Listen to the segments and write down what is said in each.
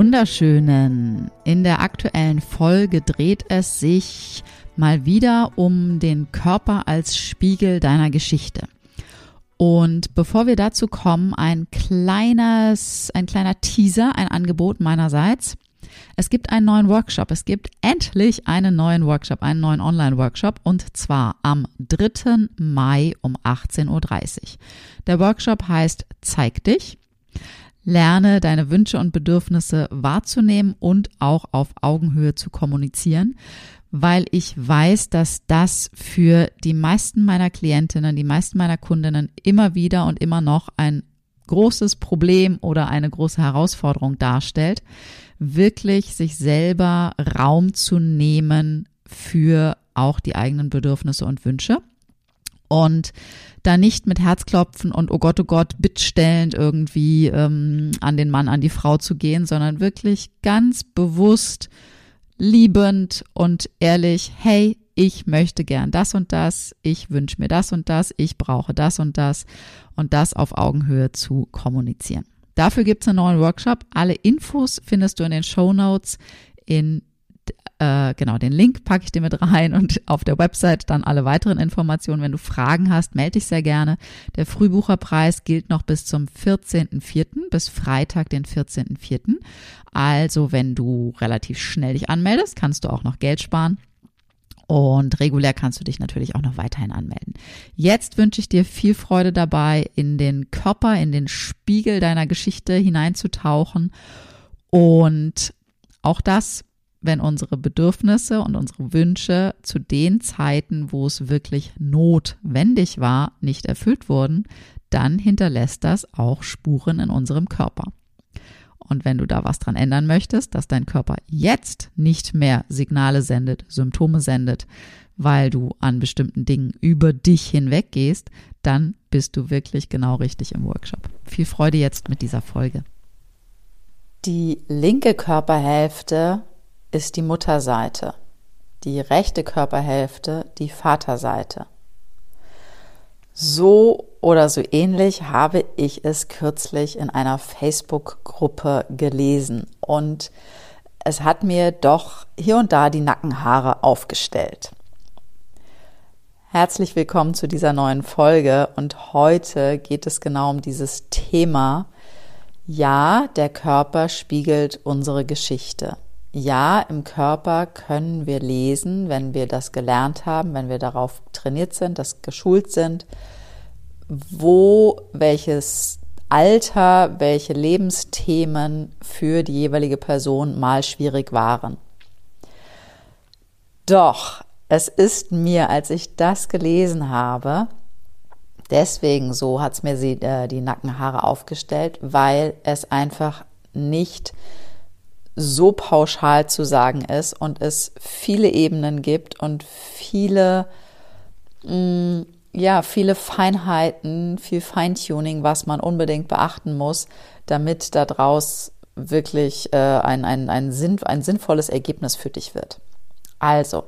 Wunderschönen. In der aktuellen Folge dreht es sich mal wieder um den Körper als Spiegel deiner Geschichte. Und bevor wir dazu kommen, ein kleines, ein kleiner Teaser, ein Angebot meinerseits. Es gibt einen neuen Workshop. Es gibt endlich einen neuen Workshop, einen neuen Online-Workshop und zwar am 3. Mai um 18.30 Uhr. Der Workshop heißt Zeig dich. Lerne deine Wünsche und Bedürfnisse wahrzunehmen und auch auf Augenhöhe zu kommunizieren, weil ich weiß, dass das für die meisten meiner Klientinnen, die meisten meiner Kundinnen immer wieder und immer noch ein großes Problem oder eine große Herausforderung darstellt, wirklich sich selber Raum zu nehmen für auch die eigenen Bedürfnisse und Wünsche. Und da nicht mit Herzklopfen und oh Gott, oh Gott, bittstellend irgendwie ähm, an den Mann, an die Frau zu gehen, sondern wirklich ganz bewusst, liebend und ehrlich, hey, ich möchte gern das und das, ich wünsche mir das und das, ich brauche das und das und das auf Augenhöhe zu kommunizieren. Dafür gibt es einen neuen Workshop. Alle Infos findest du in den Show Notes in äh, genau, den Link packe ich dir mit rein und auf der Website dann alle weiteren Informationen. Wenn du Fragen hast, melde dich sehr gerne. Der Frühbucherpreis gilt noch bis zum 14.04., bis Freitag, den 14.04. Also, wenn du relativ schnell dich anmeldest, kannst du auch noch Geld sparen. Und regulär kannst du dich natürlich auch noch weiterhin anmelden. Jetzt wünsche ich dir viel Freude dabei, in den Körper, in den Spiegel deiner Geschichte hineinzutauchen. Und auch das wenn unsere Bedürfnisse und unsere Wünsche zu den Zeiten, wo es wirklich notwendig war, nicht erfüllt wurden, dann hinterlässt das auch Spuren in unserem Körper. Und wenn du da was dran ändern möchtest, dass dein Körper jetzt nicht mehr Signale sendet, Symptome sendet, weil du an bestimmten Dingen über dich hinweg gehst, dann bist du wirklich genau richtig im Workshop. Viel Freude jetzt mit dieser Folge. Die linke Körperhälfte ist die Mutterseite, die rechte Körperhälfte die Vaterseite. So oder so ähnlich habe ich es kürzlich in einer Facebook-Gruppe gelesen und es hat mir doch hier und da die Nackenhaare aufgestellt. Herzlich willkommen zu dieser neuen Folge und heute geht es genau um dieses Thema. Ja, der Körper spiegelt unsere Geschichte ja, im Körper können wir lesen, wenn wir das gelernt haben, wenn wir darauf trainiert sind, das geschult sind, wo welches Alter, welche Lebensthemen für die jeweilige Person mal schwierig waren. Doch es ist mir, als ich das gelesen habe, deswegen so hat es mir äh, die Nackenhaare aufgestellt, weil es einfach nicht so pauschal zu sagen ist und es viele Ebenen gibt und viele, mh, mm, ja, viele Feinheiten, viel Feintuning, was man unbedingt beachten muss, damit daraus wirklich äh, ein, ein, ein, Sinn, ein sinnvolles Ergebnis für dich wird. Also,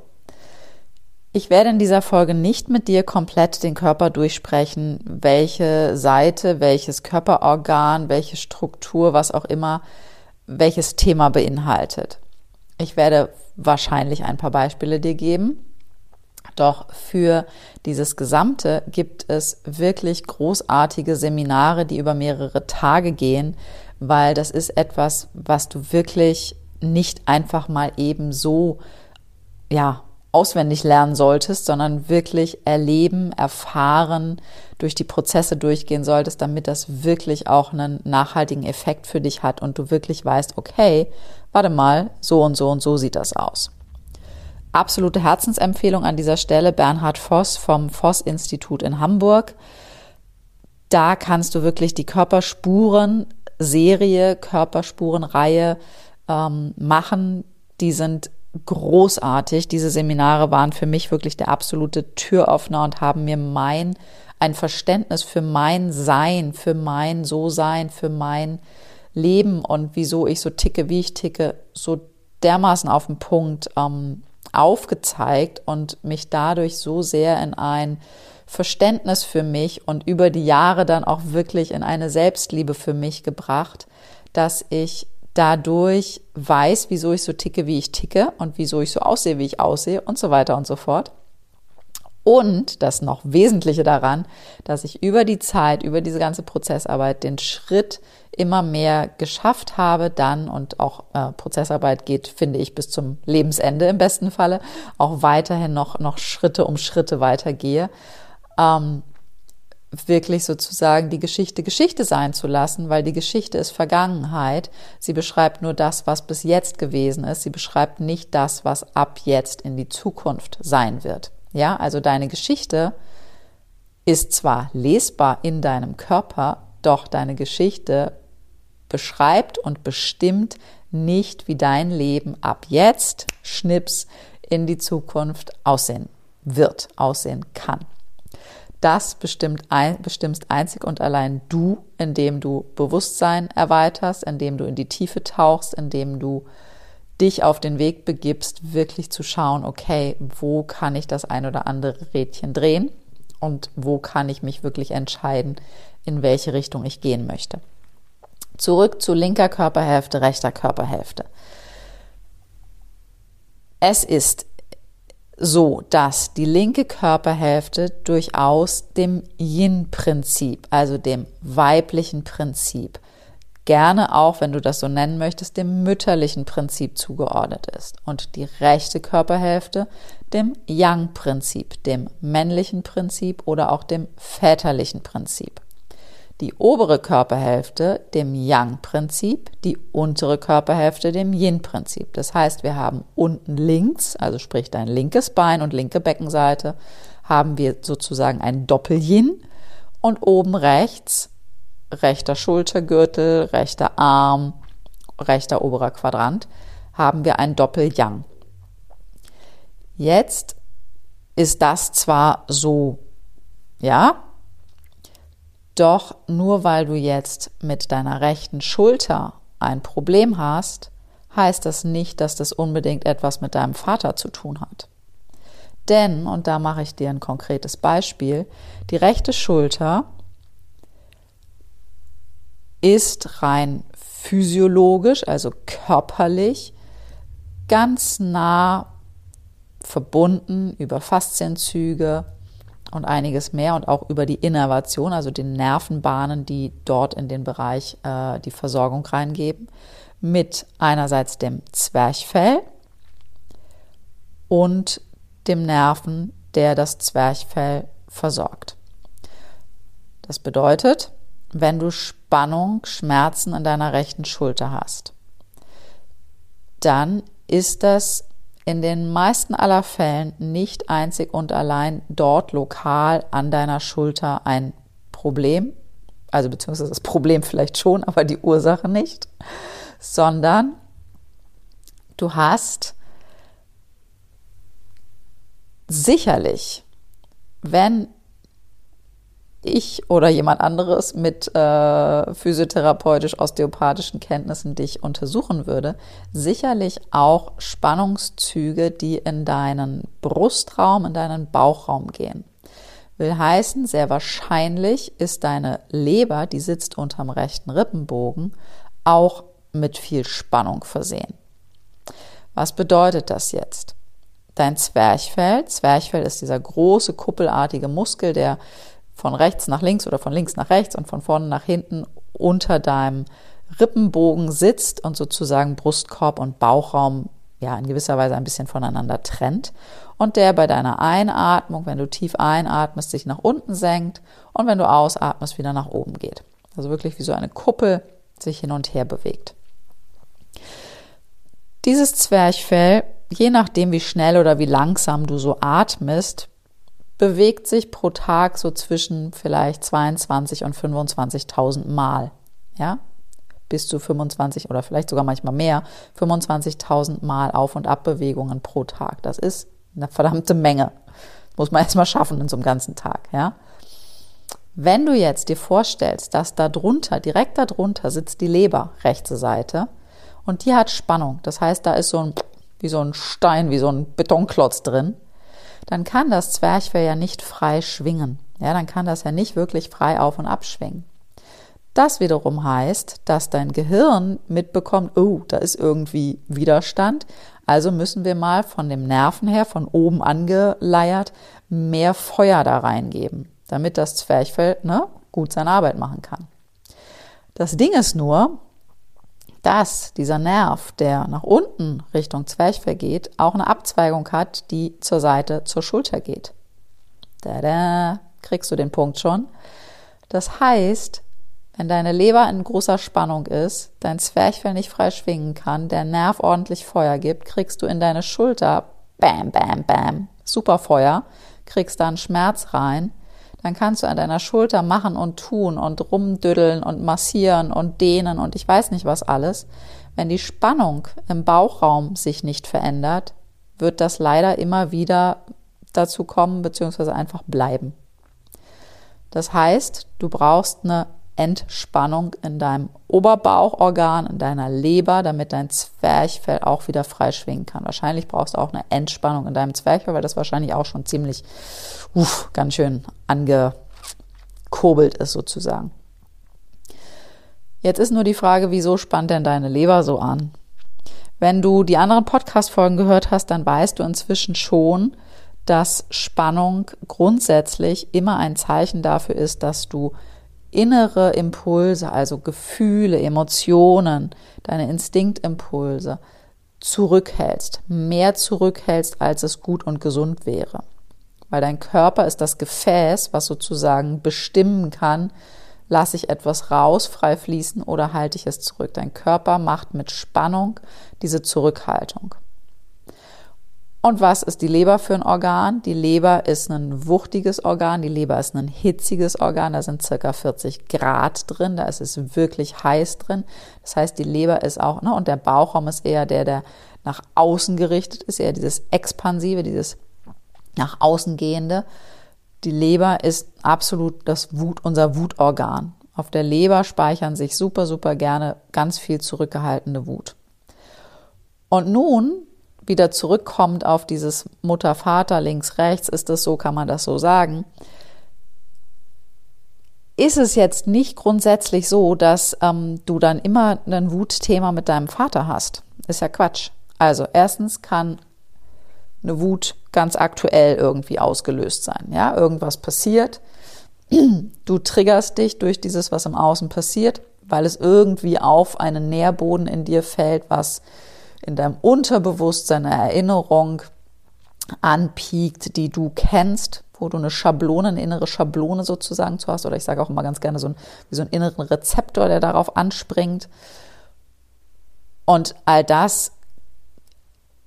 ich werde in dieser Folge nicht mit dir komplett den Körper durchsprechen, welche Seite, welches Körperorgan, welche Struktur, was auch immer welches Thema beinhaltet. Ich werde wahrscheinlich ein paar Beispiele dir geben. Doch für dieses Gesamte gibt es wirklich großartige Seminare, die über mehrere Tage gehen, weil das ist etwas, was du wirklich nicht einfach mal eben so ja, auswendig lernen solltest, sondern wirklich erleben, erfahren, durch die Prozesse durchgehen solltest, damit das wirklich auch einen nachhaltigen Effekt für dich hat und du wirklich weißt, okay, warte mal, so und so und so sieht das aus. Absolute Herzensempfehlung an dieser Stelle Bernhard Voss vom Voss Institut in Hamburg. Da kannst du wirklich die Körperspuren Serie, Körperspurenreihe ähm, machen. Die sind großartig. Diese Seminare waren für mich wirklich der absolute Türöffner und haben mir mein, ein Verständnis für mein Sein, für mein So-Sein, für mein Leben und wieso ich so ticke, wie ich ticke, so dermaßen auf den Punkt ähm, aufgezeigt und mich dadurch so sehr in ein Verständnis für mich und über die Jahre dann auch wirklich in eine Selbstliebe für mich gebracht, dass ich dadurch weiß, wieso ich so ticke, wie ich ticke und wieso ich so aussehe, wie ich aussehe und so weiter und so fort. Und das noch Wesentliche daran, dass ich über die Zeit, über diese ganze Prozessarbeit den Schritt immer mehr geschafft habe, dann und auch äh, Prozessarbeit geht, finde ich, bis zum Lebensende im besten Falle, auch weiterhin noch, noch Schritte um Schritte weitergehe. Ähm, wirklich sozusagen die Geschichte Geschichte sein zu lassen, weil die Geschichte ist Vergangenheit. Sie beschreibt nur das, was bis jetzt gewesen ist. Sie beschreibt nicht das, was ab jetzt in die Zukunft sein wird. Ja, also deine Geschichte ist zwar lesbar in deinem Körper, doch deine Geschichte beschreibt und bestimmt nicht, wie dein Leben ab jetzt, Schnips, in die Zukunft aussehen wird, aussehen kann. Das bestimmt ein, bestimmst einzig und allein du, indem du Bewusstsein erweiterst, indem du in die Tiefe tauchst, indem du dich auf den Weg begibst, wirklich zu schauen, okay, wo kann ich das ein oder andere Rädchen drehen und wo kann ich mich wirklich entscheiden, in welche Richtung ich gehen möchte. Zurück zu linker Körperhälfte, rechter Körperhälfte. Es ist so, dass die linke Körperhälfte durchaus dem Yin-Prinzip, also dem weiblichen Prinzip, gerne auch, wenn du das so nennen möchtest, dem mütterlichen Prinzip zugeordnet ist. Und die rechte Körperhälfte dem Yang-Prinzip, dem männlichen Prinzip oder auch dem väterlichen Prinzip die obere Körperhälfte dem Yang-Prinzip, die untere Körperhälfte dem Yin-Prinzip. Das heißt, wir haben unten links, also sprich dein linkes Bein und linke Beckenseite, haben wir sozusagen ein Doppel-Yin und oben rechts, rechter Schultergürtel, rechter Arm, rechter oberer Quadrant, haben wir ein Doppel-Yang. Jetzt ist das zwar so, ja, doch nur weil du jetzt mit deiner rechten Schulter ein Problem hast, heißt das nicht, dass das unbedingt etwas mit deinem Vater zu tun hat. Denn, und da mache ich dir ein konkretes Beispiel, die rechte Schulter ist rein physiologisch, also körperlich, ganz nah verbunden über Faszienzüge und einiges mehr und auch über die Innervation, also den Nervenbahnen, die dort in den Bereich äh, die Versorgung reingeben, mit einerseits dem Zwerchfell und dem Nerven, der das Zwerchfell versorgt. Das bedeutet, wenn du Spannung, Schmerzen an deiner rechten Schulter hast, dann ist das in den meisten aller Fällen nicht einzig und allein dort lokal an deiner Schulter ein Problem, also beziehungsweise das Problem vielleicht schon, aber die Ursache nicht, sondern du hast sicherlich, wenn ich oder jemand anderes mit äh, physiotherapeutisch-osteopathischen Kenntnissen dich untersuchen würde, sicherlich auch Spannungszüge, die in deinen Brustraum, in deinen Bauchraum gehen. Will heißen, sehr wahrscheinlich ist deine Leber, die sitzt unterm rechten Rippenbogen, auch mit viel Spannung versehen. Was bedeutet das jetzt? Dein Zwerchfell, Zwerchfell ist dieser große kuppelartige Muskel, der von rechts nach links oder von links nach rechts und von vorne nach hinten unter deinem Rippenbogen sitzt und sozusagen Brustkorb und Bauchraum ja in gewisser Weise ein bisschen voneinander trennt und der bei deiner Einatmung, wenn du tief einatmest, sich nach unten senkt und wenn du ausatmest, wieder nach oben geht. Also wirklich wie so eine Kuppel sich hin und her bewegt. Dieses Zwerchfell, je nachdem wie schnell oder wie langsam du so atmest, bewegt sich pro Tag so zwischen vielleicht 22 und 25.000 Mal. Ja, bis zu 25 oder vielleicht sogar manchmal mehr, 25.000 Mal Auf- und Abbewegungen pro Tag. Das ist eine verdammte Menge. Das muss man erstmal schaffen in so einem ganzen Tag, ja. Wenn du jetzt dir vorstellst, dass da drunter, direkt da drunter sitzt die Leber, rechte Seite, und die hat Spannung. Das heißt, da ist so ein, wie so ein Stein, wie so ein Betonklotz drin. Dann kann das Zwerchfell ja nicht frei schwingen. Ja, dann kann das ja nicht wirklich frei auf und ab schwingen. Das wiederum heißt, dass dein Gehirn mitbekommt, oh, da ist irgendwie Widerstand. Also müssen wir mal von dem Nerven her, von oben angeleiert, mehr Feuer da reingeben, damit das Zwerchfell ne, gut seine Arbeit machen kann. Das Ding ist nur, dass dieser Nerv, der nach unten Richtung Zwerchfell geht, auch eine Abzweigung hat, die zur Seite zur Schulter geht. Da, da kriegst du den Punkt schon. Das heißt, wenn deine Leber in großer Spannung ist, dein Zwerchfell nicht frei schwingen kann, der Nerv ordentlich Feuer gibt, kriegst du in deine Schulter, bam, bam, bam, super Feuer, kriegst da einen Schmerz rein, dann kannst du an deiner Schulter machen und tun und rumdüddeln und massieren und dehnen und ich weiß nicht was alles. Wenn die Spannung im Bauchraum sich nicht verändert, wird das leider immer wieder dazu kommen, beziehungsweise einfach bleiben. Das heißt, du brauchst eine Entspannung in deinem Oberbauchorgan, in deiner Leber, damit dein Zwerchfell auch wieder frei schwingen kann. Wahrscheinlich brauchst du auch eine Entspannung in deinem Zwerchfell, weil das wahrscheinlich auch schon ziemlich, uff, ganz schön angekurbelt ist sozusagen. Jetzt ist nur die Frage, wieso spannt denn deine Leber so an? Wenn du die anderen Podcast-Folgen gehört hast, dann weißt du inzwischen schon, dass Spannung grundsätzlich immer ein Zeichen dafür ist, dass du innere Impulse, also Gefühle, Emotionen, deine Instinktimpulse zurückhältst, mehr zurückhältst, als es gut und gesund wäre. Weil dein Körper ist das Gefäß, was sozusagen bestimmen kann, lasse ich etwas raus, frei fließen oder halte ich es zurück. Dein Körper macht mit Spannung diese Zurückhaltung. Und was ist die Leber für ein Organ? Die Leber ist ein wuchtiges Organ, die Leber ist ein hitziges Organ, da sind circa 40 Grad drin, da ist es wirklich heiß drin. Das heißt, die Leber ist auch, ne, und der Bauchraum ist eher der, der nach außen gerichtet ist, eher dieses expansive, dieses nach außen gehende. Die Leber ist absolut das Wut, unser Wutorgan. Auf der Leber speichern sich super, super gerne ganz viel zurückgehaltene Wut. Und nun wieder zurückkommt auf dieses Mutter-Vater links-rechts, ist das so, kann man das so sagen, ist es jetzt nicht grundsätzlich so, dass ähm, du dann immer ein Wutthema mit deinem Vater hast. Ist ja Quatsch. Also erstens kann eine Wut ganz aktuell irgendwie ausgelöst sein. Ja, irgendwas passiert. Du triggerst dich durch dieses, was im Außen passiert, weil es irgendwie auf einen Nährboden in dir fällt, was in deinem Unterbewusstsein eine Erinnerung anpiekt, die du kennst, wo du eine Schablone, eine innere Schablone sozusagen zu hast. Oder ich sage auch immer ganz gerne so ein, wie so einen inneren Rezeptor, der darauf anspringt. Und all das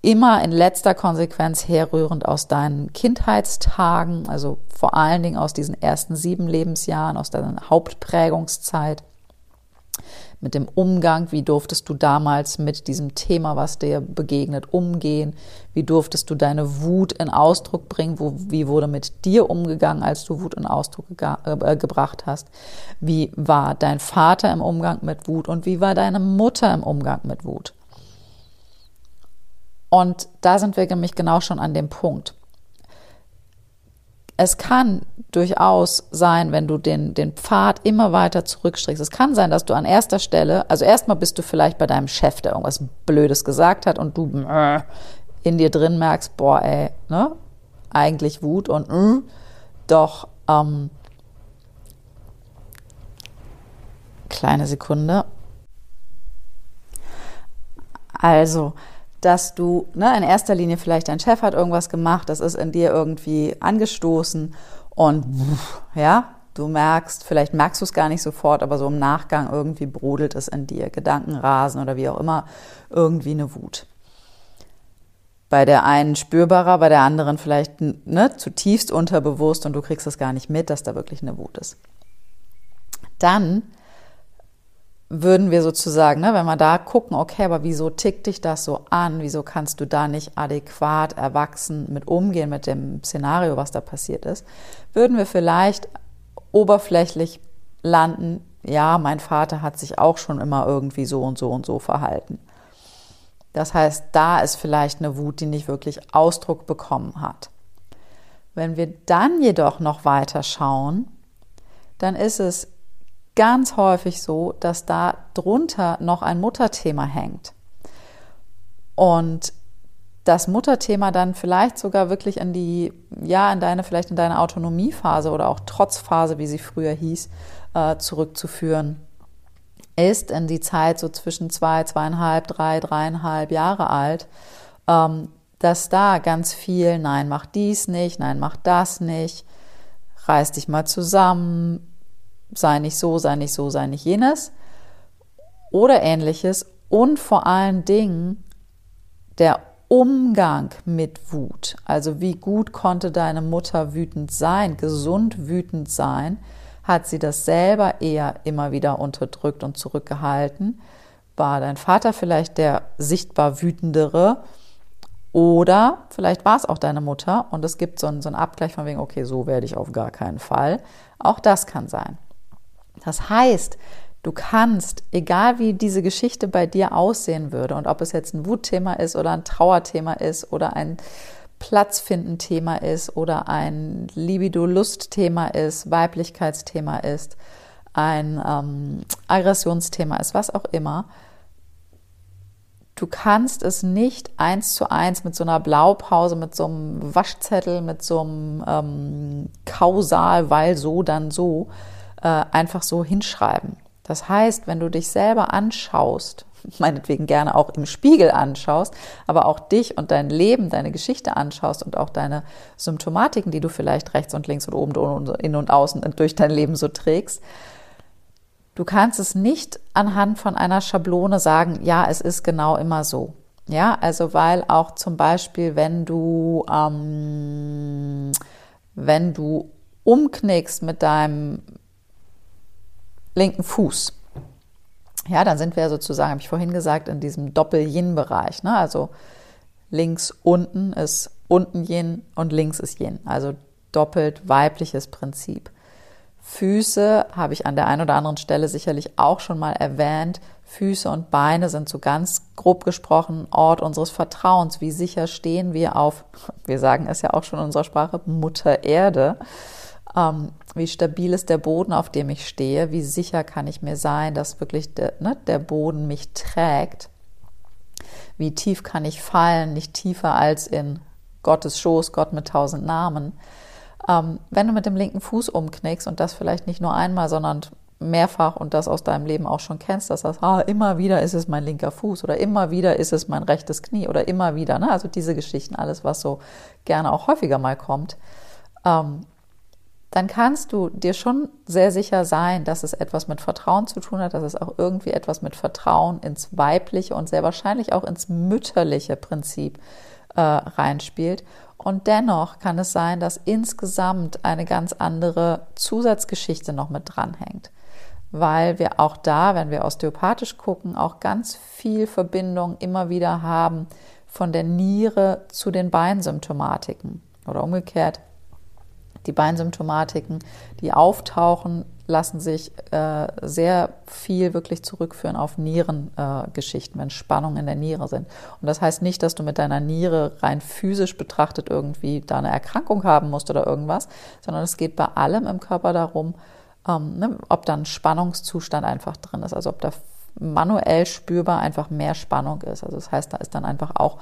immer in letzter Konsequenz herrührend aus deinen Kindheitstagen, also vor allen Dingen aus diesen ersten sieben Lebensjahren, aus deiner Hauptprägungszeit mit dem Umgang, wie durftest du damals mit diesem Thema, was dir begegnet, umgehen, wie durftest du deine Wut in Ausdruck bringen, wo, wie wurde mit dir umgegangen, als du Wut in Ausdruck äh, gebracht hast, wie war dein Vater im Umgang mit Wut und wie war deine Mutter im Umgang mit Wut. Und da sind wir nämlich genau schon an dem Punkt es kann durchaus sein, wenn du den, den Pfad immer weiter zurückstrichst. Es kann sein, dass du an erster Stelle, also erstmal bist du vielleicht bei deinem Chef, der irgendwas Blödes gesagt hat und du äh, in dir drin merkst, boah, ey, ne, eigentlich Wut und äh, doch, ähm, kleine Sekunde. Also, dass du ne, in erster Linie vielleicht dein Chef hat irgendwas gemacht, das ist in dir irgendwie angestoßen und ja, du merkst, vielleicht merkst du es gar nicht sofort, aber so im Nachgang irgendwie brodelt es in dir, Gedankenrasen oder wie auch immer, irgendwie eine Wut. Bei der einen spürbarer, bei der anderen vielleicht ne, zutiefst unterbewusst und du kriegst es gar nicht mit, dass da wirklich eine Wut ist. Dann würden wir sozusagen, ne, wenn wir da gucken, okay, aber wieso tickt dich das so an? Wieso kannst du da nicht adäquat erwachsen mit umgehen mit dem Szenario, was da passiert ist? Würden wir vielleicht oberflächlich landen, ja, mein Vater hat sich auch schon immer irgendwie so und so und so verhalten. Das heißt, da ist vielleicht eine Wut, die nicht wirklich Ausdruck bekommen hat. Wenn wir dann jedoch noch weiter schauen, dann ist es ganz häufig so, dass da drunter noch ein Mutterthema hängt. Und das Mutterthema dann vielleicht sogar wirklich in die, ja, in deine, vielleicht in deine Autonomiephase oder auch Trotzphase, wie sie früher hieß, äh, zurückzuführen ist, in die Zeit so zwischen zwei, zweieinhalb, drei, dreieinhalb Jahre alt, ähm, dass da ganz viel, nein, mach dies nicht, nein, mach das nicht, reiß dich mal zusammen, sei nicht so, sei nicht so, sei nicht jenes oder ähnliches und vor allen Dingen der Umgang mit Wut. Also wie gut konnte deine Mutter wütend sein, gesund wütend sein? Hat sie das selber eher immer wieder unterdrückt und zurückgehalten? War dein Vater vielleicht der sichtbar wütendere? Oder vielleicht war es auch deine Mutter und es gibt so einen, so einen Abgleich von wegen, okay, so werde ich auf gar keinen Fall. Auch das kann sein. Das heißt, du kannst, egal wie diese Geschichte bei dir aussehen würde und ob es jetzt ein Wutthema ist oder ein Trauerthema ist oder ein Platzfinden-Thema ist oder ein Libido-Lust-Thema ist, Weiblichkeitsthema ist, ein ähm, Aggressionsthema ist, was auch immer, du kannst es nicht eins zu eins mit so einer Blaupause, mit so einem Waschzettel, mit so einem ähm, Kausal, weil so, dann so, äh, einfach so hinschreiben. Das heißt, wenn du dich selber anschaust, meinetwegen gerne auch im Spiegel anschaust, aber auch dich und dein Leben, deine Geschichte anschaust und auch deine Symptomatiken, die du vielleicht rechts und links und oben und in und außen durch dein Leben so trägst, du kannst es nicht anhand von einer Schablone sagen, ja, es ist genau immer so. Ja, also weil auch zum Beispiel, wenn du, ähm, wenn du umknickst mit deinem linken Fuß. Ja, dann sind wir sozusagen, habe ich vorhin gesagt, in diesem Doppel-Yin-Bereich. Ne? Also links unten ist unten Yin und links ist Yin. Also doppelt weibliches Prinzip. Füße habe ich an der einen oder anderen Stelle sicherlich auch schon mal erwähnt. Füße und Beine sind so ganz grob gesprochen Ort unseres Vertrauens. Wie sicher stehen wir auf, wir sagen es ja auch schon in unserer Sprache, Mutter Erde ähm, wie stabil ist der Boden, auf dem ich stehe, wie sicher kann ich mir sein, dass wirklich der, ne, der Boden mich trägt, wie tief kann ich fallen, nicht tiefer als in Gottes Schoß, Gott mit tausend Namen. Ähm, wenn du mit dem linken Fuß umknickst und das vielleicht nicht nur einmal, sondern mehrfach und das aus deinem Leben auch schon kennst, dass das, ah, immer wieder ist es mein linker Fuß oder immer wieder ist es mein rechtes Knie oder immer wieder, ne? also diese Geschichten, alles, was so gerne auch häufiger mal kommt, ähm, dann kannst du dir schon sehr sicher sein, dass es etwas mit Vertrauen zu tun hat, dass es auch irgendwie etwas mit Vertrauen ins weibliche und sehr wahrscheinlich auch ins mütterliche Prinzip äh, reinspielt. Und dennoch kann es sein, dass insgesamt eine ganz andere Zusatzgeschichte noch mit dranhängt. Weil wir auch da, wenn wir osteopathisch gucken, auch ganz viel Verbindung immer wieder haben von der Niere zu den Beinsymptomatiken. Oder umgekehrt, die Beinsymptomatiken, die auftauchen, lassen sich äh, sehr viel wirklich zurückführen auf Nierengeschichten, äh, wenn Spannungen in der Niere sind. Und das heißt nicht, dass du mit deiner Niere rein physisch betrachtet irgendwie da eine Erkrankung haben musst oder irgendwas, sondern es geht bei allem im Körper darum, ähm, ne, ob da ein Spannungszustand einfach drin ist, also ob da manuell spürbar einfach mehr Spannung ist. Also das heißt, da ist dann einfach auch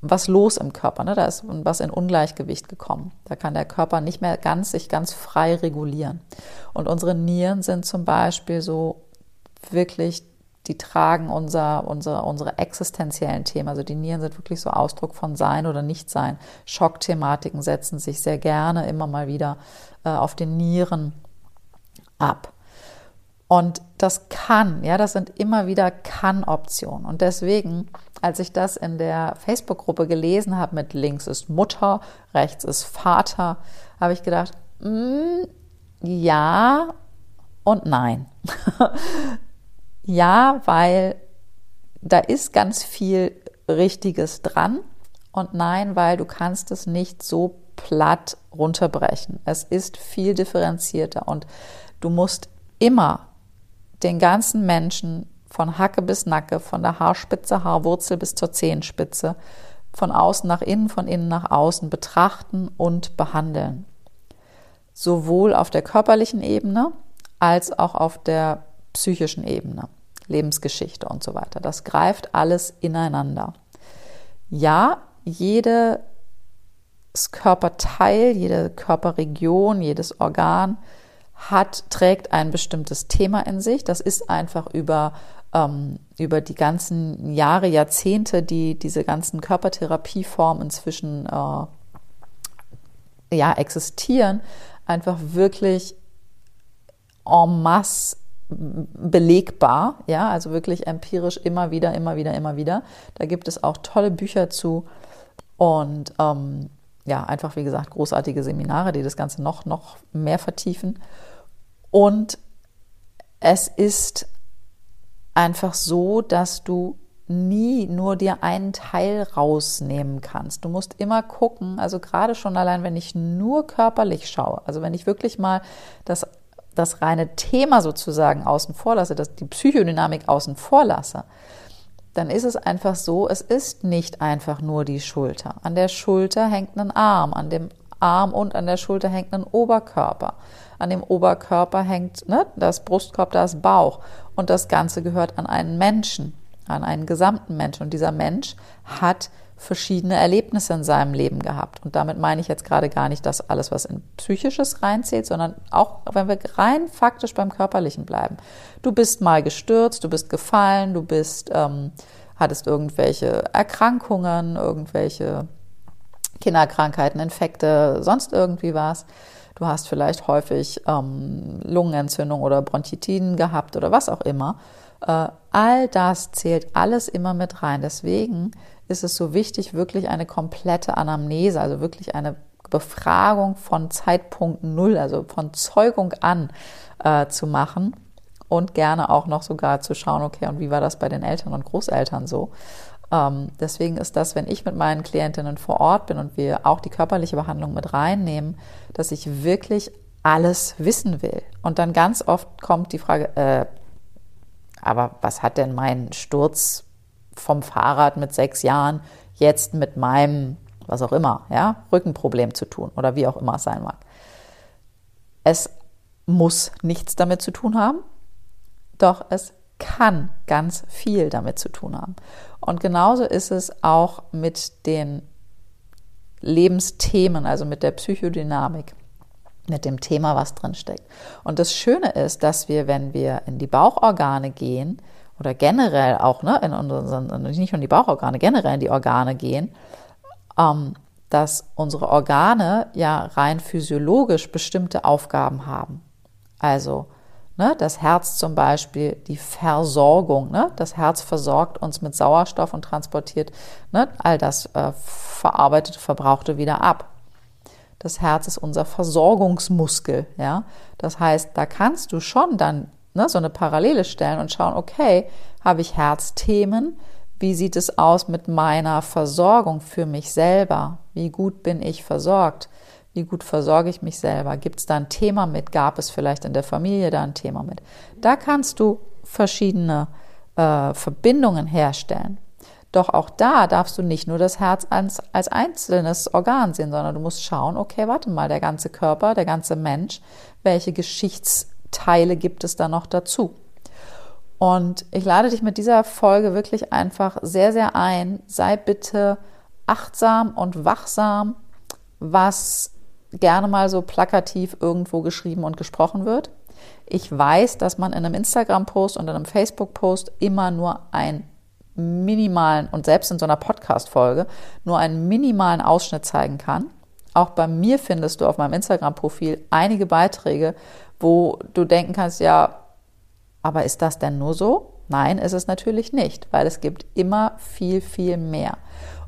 was los im Körper. Ne? Da ist was in Ungleichgewicht gekommen. Da kann der Körper nicht mehr ganz sich ganz frei regulieren. Und unsere Nieren sind zum Beispiel so wirklich die tragen unser, unsere, unsere existenziellen Themen. Also die Nieren sind wirklich so Ausdruck von Sein oder Nichtsein. Schockthematiken setzen sich sehr gerne immer mal wieder äh, auf den Nieren ab. Und das kann, ja, das sind immer wieder Kann-Optionen. Und deswegen, als ich das in der Facebook-Gruppe gelesen habe mit links ist Mutter, rechts ist Vater, habe ich gedacht, mm, ja und nein. ja, weil da ist ganz viel Richtiges dran. Und nein, weil du kannst es nicht so platt runterbrechen. Es ist viel differenzierter und du musst immer den ganzen Menschen von Hacke bis Nacke, von der Haarspitze, Haarwurzel bis zur Zehenspitze, von außen nach innen, von innen nach außen betrachten und behandeln. Sowohl auf der körperlichen Ebene als auch auf der psychischen Ebene, Lebensgeschichte und so weiter. Das greift alles ineinander. Ja, jedes Körperteil, jede Körperregion, jedes Organ hat, trägt ein bestimmtes Thema in sich. Das ist einfach über, ähm, über die ganzen Jahre, Jahrzehnte, die diese ganzen Körpertherapieformen inzwischen äh, ja, existieren, einfach wirklich en masse belegbar, ja, also wirklich empirisch immer wieder, immer wieder, immer wieder. Da gibt es auch tolle Bücher zu und ähm, ja, einfach wie gesagt großartige Seminare, die das Ganze noch, noch mehr vertiefen. Und es ist einfach so, dass du nie nur dir einen Teil rausnehmen kannst. Du musst immer gucken, also gerade schon allein, wenn ich nur körperlich schaue, also wenn ich wirklich mal das, das reine Thema sozusagen außen vor lasse, das, die Psychodynamik außen vor lasse, dann ist es einfach so, es ist nicht einfach nur die Schulter. An der Schulter hängt ein Arm, an dem Arm und an der Schulter hängt ein Oberkörper an dem Oberkörper hängt ne, das Brustkorb, das Bauch. Und das Ganze gehört an einen Menschen, an einen gesamten Menschen. Und dieser Mensch hat verschiedene Erlebnisse in seinem Leben gehabt. Und damit meine ich jetzt gerade gar nicht das alles, was in Psychisches reinzählt, sondern auch, wenn wir rein faktisch beim Körperlichen bleiben. Du bist mal gestürzt, du bist gefallen, du bist, ähm, hattest irgendwelche Erkrankungen, irgendwelche Kinderkrankheiten, Infekte, sonst irgendwie was. Du hast vielleicht häufig ähm, Lungenentzündung oder Bronchitiden gehabt oder was auch immer. Äh, all das zählt alles immer mit rein. Deswegen ist es so wichtig, wirklich eine komplette Anamnese, also wirklich eine Befragung von Zeitpunkt Null, also von Zeugung an äh, zu machen und gerne auch noch sogar zu schauen, okay, und wie war das bei den Eltern und Großeltern so? Ähm, deswegen ist das, wenn ich mit meinen Klientinnen vor Ort bin und wir auch die körperliche Behandlung mit reinnehmen, dass ich wirklich alles wissen will. Und dann ganz oft kommt die Frage, äh, aber was hat denn mein Sturz vom Fahrrad mit sechs Jahren jetzt mit meinem, was auch immer, ja, Rückenproblem zu tun oder wie auch immer es sein mag? Es muss nichts damit zu tun haben, doch es kann ganz viel damit zu tun haben. Und genauso ist es auch mit den Lebensthemen, also mit der Psychodynamik, mit dem Thema, was drin steckt. Und das Schöne ist, dass wir, wenn wir in die Bauchorgane gehen oder generell auch, ne, in unseren, nicht nur in die Bauchorgane, generell in die Organe gehen, ähm, dass unsere Organe ja rein physiologisch bestimmte Aufgaben haben. Also Ne? Das Herz zum Beispiel, die Versorgung. Ne? Das Herz versorgt uns mit Sauerstoff und transportiert ne? all das äh, verarbeitete, verbrauchte wieder ab. Das Herz ist unser Versorgungsmuskel. Ja? Das heißt, da kannst du schon dann ne, so eine Parallele stellen und schauen, okay, habe ich Herzthemen? Wie sieht es aus mit meiner Versorgung für mich selber? Wie gut bin ich versorgt? Wie gut versorge ich mich selber? Gibt es da ein Thema mit? Gab es vielleicht in der Familie da ein Thema mit? Da kannst du verschiedene äh, Verbindungen herstellen. Doch auch da darfst du nicht nur das Herz als, als einzelnes Organ sehen, sondern du musst schauen, okay, warte mal, der ganze Körper, der ganze Mensch, welche Geschichtsteile gibt es da noch dazu? Und ich lade dich mit dieser Folge wirklich einfach sehr, sehr ein. Sei bitte achtsam und wachsam, was gerne mal so plakativ irgendwo geschrieben und gesprochen wird. Ich weiß, dass man in einem Instagram-Post und in einem Facebook-Post immer nur einen minimalen und selbst in so einer Podcast-Folge nur einen minimalen Ausschnitt zeigen kann. Auch bei mir findest du auf meinem Instagram-Profil einige Beiträge, wo du denken kannst, ja, aber ist das denn nur so? Nein, ist es natürlich nicht, weil es gibt immer viel, viel mehr.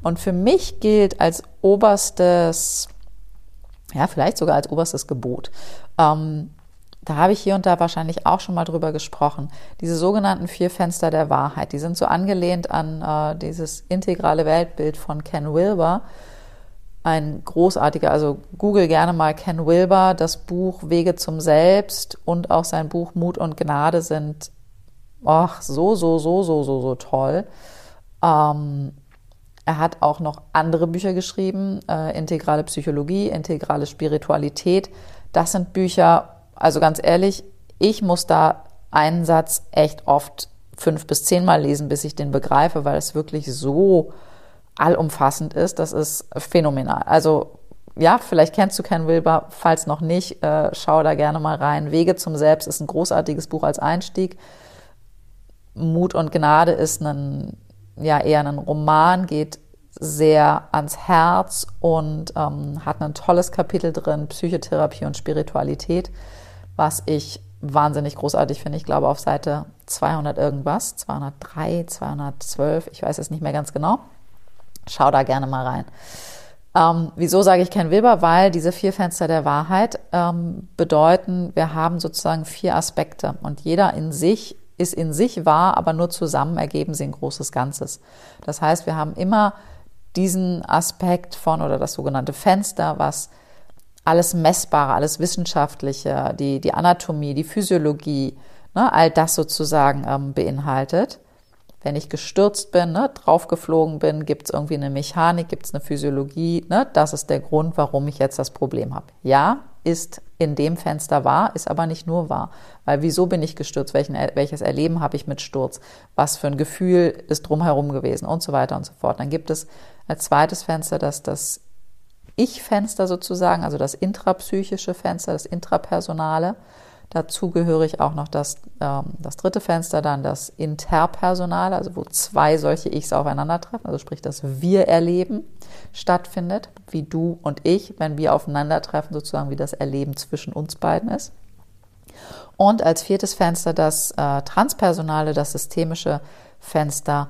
Und für mich gilt als oberstes, ja, vielleicht sogar als oberstes Gebot, ähm, da habe ich hier und da wahrscheinlich auch schon mal drüber gesprochen. Diese sogenannten vier Fenster der Wahrheit, die sind so angelehnt an äh, dieses integrale Weltbild von Ken Wilber. Ein großartiger, also google gerne mal Ken Wilber, das Buch Wege zum Selbst und auch sein Buch Mut und Gnade sind ach, so, so, so, so, so, so toll. Ähm, er hat auch noch andere Bücher geschrieben, äh, integrale Psychologie, integrale Spiritualität. Das sind Bücher, also ganz ehrlich, ich muss da einen Satz echt oft fünf bis zehnmal lesen, bis ich den begreife, weil es wirklich so allumfassend ist. Das ist phänomenal. Also ja, vielleicht kennst du Ken Wilber, falls noch nicht, äh, schau da gerne mal rein. Wege zum Selbst ist ein großartiges Buch als Einstieg. Mut und Gnade ist ein, ja, eher ein Roman, geht sehr ans Herz und ähm, hat ein tolles Kapitel drin, Psychotherapie und Spiritualität was ich wahnsinnig großartig finde. Ich glaube auf Seite 200 irgendwas, 203, 212, ich weiß es nicht mehr ganz genau. Schau da gerne mal rein. Ähm, wieso sage ich Ken Wilber? Weil diese vier Fenster der Wahrheit ähm, bedeuten, wir haben sozusagen vier Aspekte und jeder in sich ist in sich wahr, aber nur zusammen ergeben sie ein großes Ganzes. Das heißt, wir haben immer diesen Aspekt von oder das sogenannte Fenster, was alles Messbare, alles Wissenschaftliche, die, die Anatomie, die Physiologie, ne, all das sozusagen ähm, beinhaltet. Wenn ich gestürzt bin, ne, draufgeflogen bin, gibt es irgendwie eine Mechanik, gibt es eine Physiologie. Ne, das ist der Grund, warum ich jetzt das Problem habe. Ja, ist in dem Fenster wahr, ist aber nicht nur wahr. Weil wieso bin ich gestürzt? Welchen, welches Erleben habe ich mit Sturz? Was für ein Gefühl ist drumherum gewesen? Und so weiter und so fort. Dann gibt es als zweites Fenster das, das ich-Fenster sozusagen, also das intrapsychische Fenster, das intrapersonale. Dazu gehöre ich auch noch das, ähm, das dritte Fenster, dann das Interpersonale, also wo zwei solche Ichs aufeinandertreffen, also sprich das Wir-Erleben stattfindet, wie du und ich, wenn wir aufeinandertreffen, sozusagen wie das Erleben zwischen uns beiden ist. Und als viertes Fenster das äh, Transpersonale, das systemische Fenster,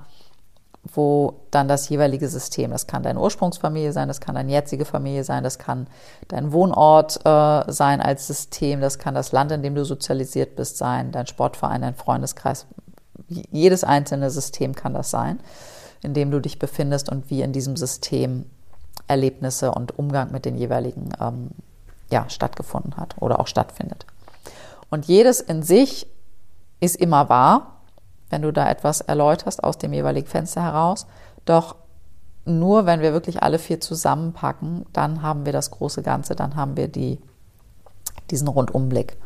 wo dann das jeweilige System, das kann deine Ursprungsfamilie sein, das kann deine jetzige Familie sein, das kann dein Wohnort äh, sein als System, das kann das Land, in dem du sozialisiert bist, sein, dein Sportverein, dein Freundeskreis. Jedes einzelne System kann das sein, in dem du dich befindest und wie in diesem System Erlebnisse und Umgang mit den jeweiligen ähm, ja, stattgefunden hat oder auch stattfindet. Und jedes in sich ist immer wahr, wenn du da etwas erläuterst aus dem jeweiligen Fenster heraus. Doch nur wenn wir wirklich alle vier zusammenpacken, dann haben wir das große Ganze, dann haben wir die, diesen Rundumblick.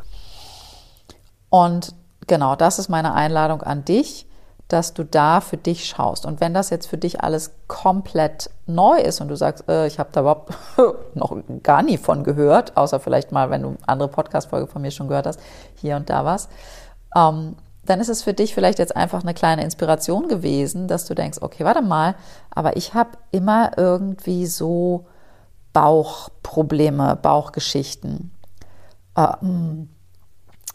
Und genau, das ist meine Einladung an dich, dass du da für dich schaust. Und wenn das jetzt für dich alles komplett neu ist und du sagst, äh, ich habe da überhaupt noch gar nie von gehört, außer vielleicht mal, wenn du andere Podcast-Folge von mir schon gehört hast, hier und da was, ähm, dann ist es für dich vielleicht jetzt einfach eine kleine Inspiration gewesen, dass du denkst, okay, warte mal, aber ich habe immer irgendwie so Bauchprobleme, Bauchgeschichten, ähm,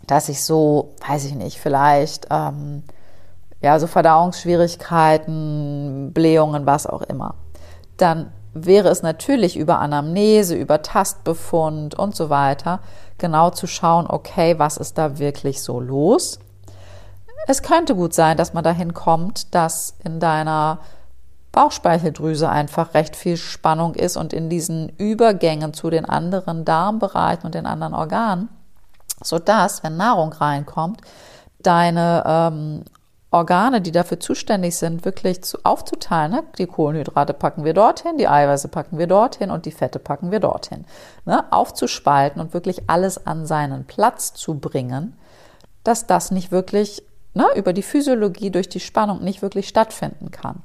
dass ich so, weiß ich nicht, vielleicht ähm, ja so Verdauungsschwierigkeiten, Blähungen, was auch immer. Dann wäre es natürlich über Anamnese, über Tastbefund und so weiter genau zu schauen, okay, was ist da wirklich so los? Es könnte gut sein, dass man dahin kommt, dass in deiner Bauchspeicheldrüse einfach recht viel Spannung ist und in diesen Übergängen zu den anderen Darmbereichen und den anderen Organen, sodass, wenn Nahrung reinkommt, deine ähm, Organe, die dafür zuständig sind, wirklich zu, aufzuteilen. Ne? Die Kohlenhydrate packen wir dorthin, die Eiweiße packen wir dorthin und die Fette packen wir dorthin. Ne? Aufzuspalten und wirklich alles an seinen Platz zu bringen, dass das nicht wirklich ne, über die Physiologie durch die Spannung nicht wirklich stattfinden kann.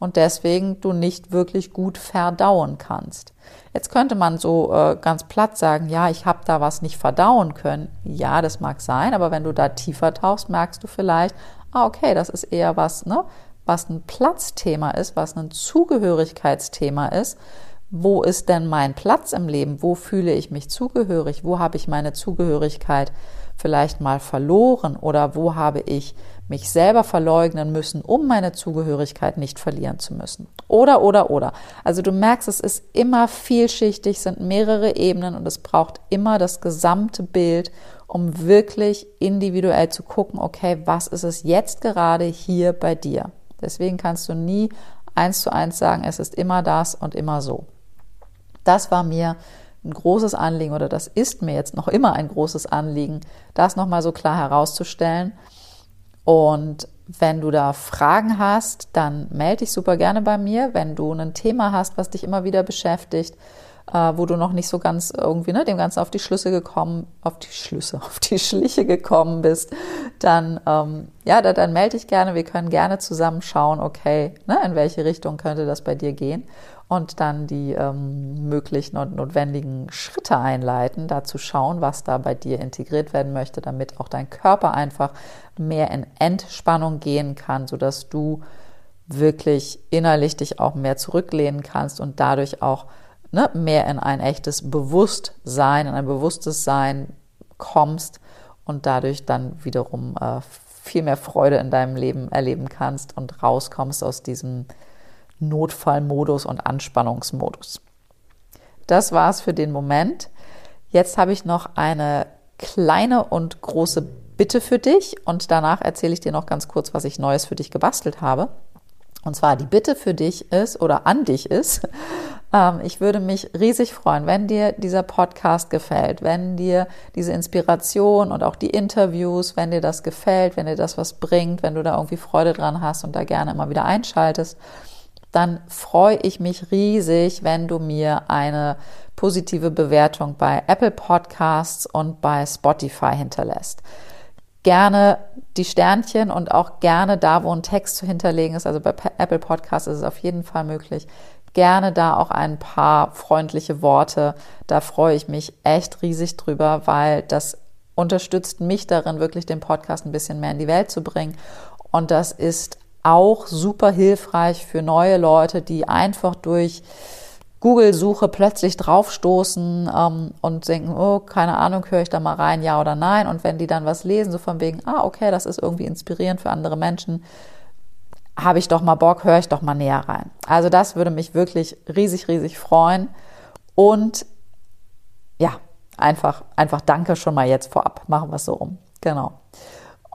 und deswegen du nicht wirklich gut verdauen kannst. Jetzt könnte man so äh, ganz platt sagen, ja, ich habe da was nicht verdauen können. Ja, das mag sein, aber wenn du da tiefer tauchst, merkst du vielleicht, ah, okay, das ist eher was, ne, was ein Platzthema ist, was ein Zugehörigkeitsthema ist. Wo ist denn mein Platz im Leben? Wo fühle ich mich zugehörig? Wo habe ich meine Zugehörigkeit vielleicht mal verloren oder wo habe ich mich selber verleugnen müssen, um meine Zugehörigkeit nicht verlieren zu müssen. Oder, oder, oder. Also du merkst, es ist immer vielschichtig, sind mehrere Ebenen und es braucht immer das gesamte Bild, um wirklich individuell zu gucken, okay, was ist es jetzt gerade hier bei dir? Deswegen kannst du nie eins zu eins sagen, es ist immer das und immer so. Das war mir ein großes Anliegen oder das ist mir jetzt noch immer ein großes Anliegen, das nochmal so klar herauszustellen und wenn du da Fragen hast, dann melde dich super gerne bei mir. Wenn du ein Thema hast, was dich immer wieder beschäftigt, äh, wo du noch nicht so ganz irgendwie ne, dem Ganzen auf die Schlüsse gekommen, auf die Schlüsse, auf die Schliche gekommen bist, dann ähm, ja, dann, dann melde dich gerne. Wir können gerne zusammen schauen, okay, ne, in welche Richtung könnte das bei dir gehen und dann die ähm, möglichen und notwendigen Schritte einleiten, da zu schauen, was da bei dir integriert werden möchte, damit auch dein Körper einfach mehr in Entspannung gehen kann, sodass du wirklich innerlich dich auch mehr zurücklehnen kannst und dadurch auch ne, mehr in ein echtes Bewusstsein, in ein bewusstes Sein kommst und dadurch dann wiederum äh, viel mehr Freude in deinem Leben erleben kannst und rauskommst aus diesem Notfallmodus und Anspannungsmodus. Das war's für den Moment. Jetzt habe ich noch eine kleine und große Bitte für dich und danach erzähle ich dir noch ganz kurz, was ich Neues für dich gebastelt habe. Und zwar die Bitte für dich ist oder an dich ist, ähm, ich würde mich riesig freuen, wenn dir dieser Podcast gefällt, wenn dir diese Inspiration und auch die Interviews, wenn dir das gefällt, wenn dir das was bringt, wenn du da irgendwie Freude dran hast und da gerne immer wieder einschaltest dann freue ich mich riesig, wenn du mir eine positive Bewertung bei Apple Podcasts und bei Spotify hinterlässt. Gerne die Sternchen und auch gerne da, wo ein Text zu hinterlegen ist. Also bei Apple Podcasts ist es auf jeden Fall möglich. Gerne da auch ein paar freundliche Worte. Da freue ich mich echt riesig drüber, weil das unterstützt mich darin, wirklich den Podcast ein bisschen mehr in die Welt zu bringen. Und das ist auch super hilfreich für neue Leute, die einfach durch Google-Suche plötzlich draufstoßen ähm, und denken, oh, keine Ahnung, höre ich da mal rein, ja oder nein. Und wenn die dann was lesen, so von wegen, ah, okay, das ist irgendwie inspirierend für andere Menschen, habe ich doch mal Bock, höre ich doch mal näher rein. Also das würde mich wirklich riesig, riesig freuen. Und ja, einfach, einfach danke schon mal jetzt vorab. Machen wir es so um. Genau.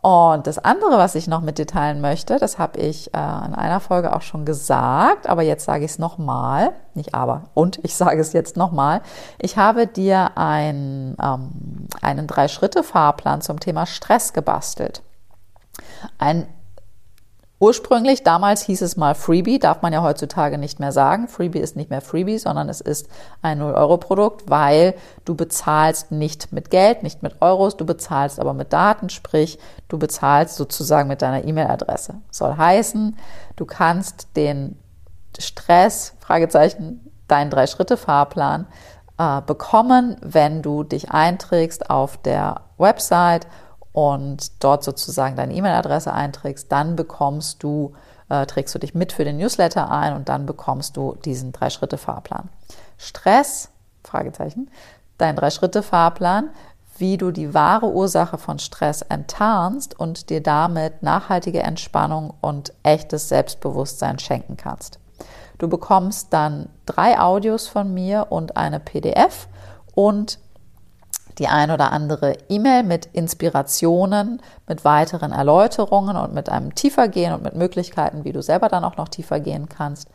Und das andere, was ich noch mit dir teilen möchte, das habe ich äh, in einer Folge auch schon gesagt, aber jetzt sage ich es nochmal, nicht aber, und ich sage es jetzt nochmal. Ich habe dir ein, ähm, einen Drei-Schritte-Fahrplan zum Thema Stress gebastelt. Ein Ursprünglich, damals hieß es mal Freebie, darf man ja heutzutage nicht mehr sagen. Freebie ist nicht mehr Freebie, sondern es ist ein 0-Euro-Produkt, weil du bezahlst nicht mit Geld, nicht mit Euros, du bezahlst aber mit Daten, sprich, du bezahlst sozusagen mit deiner E-Mail-Adresse. Soll heißen, du kannst den Stress, Fragezeichen, deinen Drei-Schritte-Fahrplan äh, bekommen, wenn du dich einträgst auf der Website und dort sozusagen deine E-Mail-Adresse einträgst, dann bekommst du, äh, trägst du dich mit für den Newsletter ein und dann bekommst du diesen Drei-Schritte-Fahrplan. Stress, Fragezeichen, dein Drei-Schritte-Fahrplan, wie du die wahre Ursache von Stress enttarnst und dir damit nachhaltige Entspannung und echtes Selbstbewusstsein schenken kannst. Du bekommst dann drei Audios von mir und eine PDF und die ein oder andere E-Mail mit Inspirationen, mit weiteren Erläuterungen und mit einem tiefer gehen und mit Möglichkeiten, wie du selber dann auch noch tiefer gehen kannst.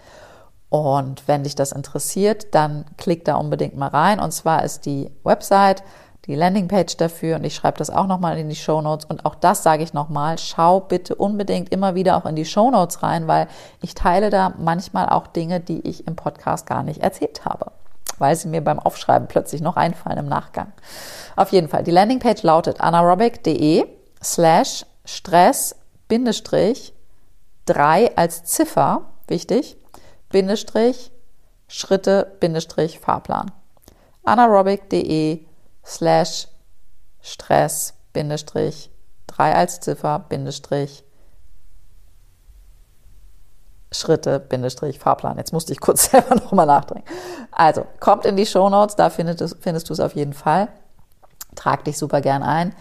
Und wenn dich das interessiert, dann klick da unbedingt mal rein. Und zwar ist die Website, die Landingpage dafür und ich schreibe das auch nochmal in die Show Notes. Und auch das sage ich nochmal, schau bitte unbedingt immer wieder auch in die Show Notes rein, weil ich teile da manchmal auch Dinge, die ich im Podcast gar nicht erzählt habe weil sie mir beim Aufschreiben plötzlich noch einfallen im Nachgang. Auf jeden Fall, die Landingpage lautet anaerobic.de slash stress bindestrich 3 als Ziffer wichtig, Bindestrich, Schritte, Bindestrich, Fahrplan. anaerobic.de slash Stress, Bindestrich, 3 als Ziffer, Bindestrich, Schritte, Bindestrich, Fahrplan. Jetzt musste ich kurz selber nochmal nachdenken. Also, kommt in die Show Notes, da findest, findest du es auf jeden Fall. Trag dich super gern ein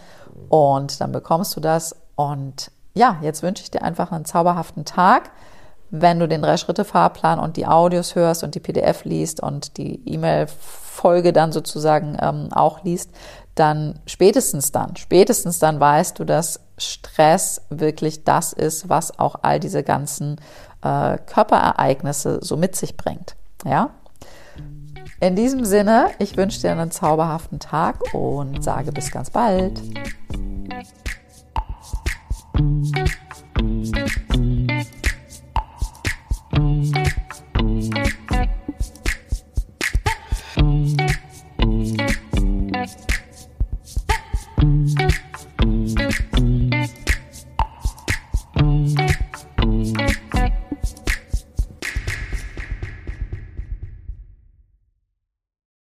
und dann bekommst du das. Und ja, jetzt wünsche ich dir einfach einen zauberhaften Tag. Wenn du den Drei-Schritte-Fahrplan und die Audios hörst und die PDF liest und die E-Mail-Folge dann sozusagen ähm, auch liest, dann spätestens dann, spätestens dann weißt du, dass Stress wirklich das ist, was auch all diese ganzen äh, Körperereignisse so mit sich bringt. Ja? In diesem Sinne, ich wünsche dir einen zauberhaften Tag und sage bis ganz bald.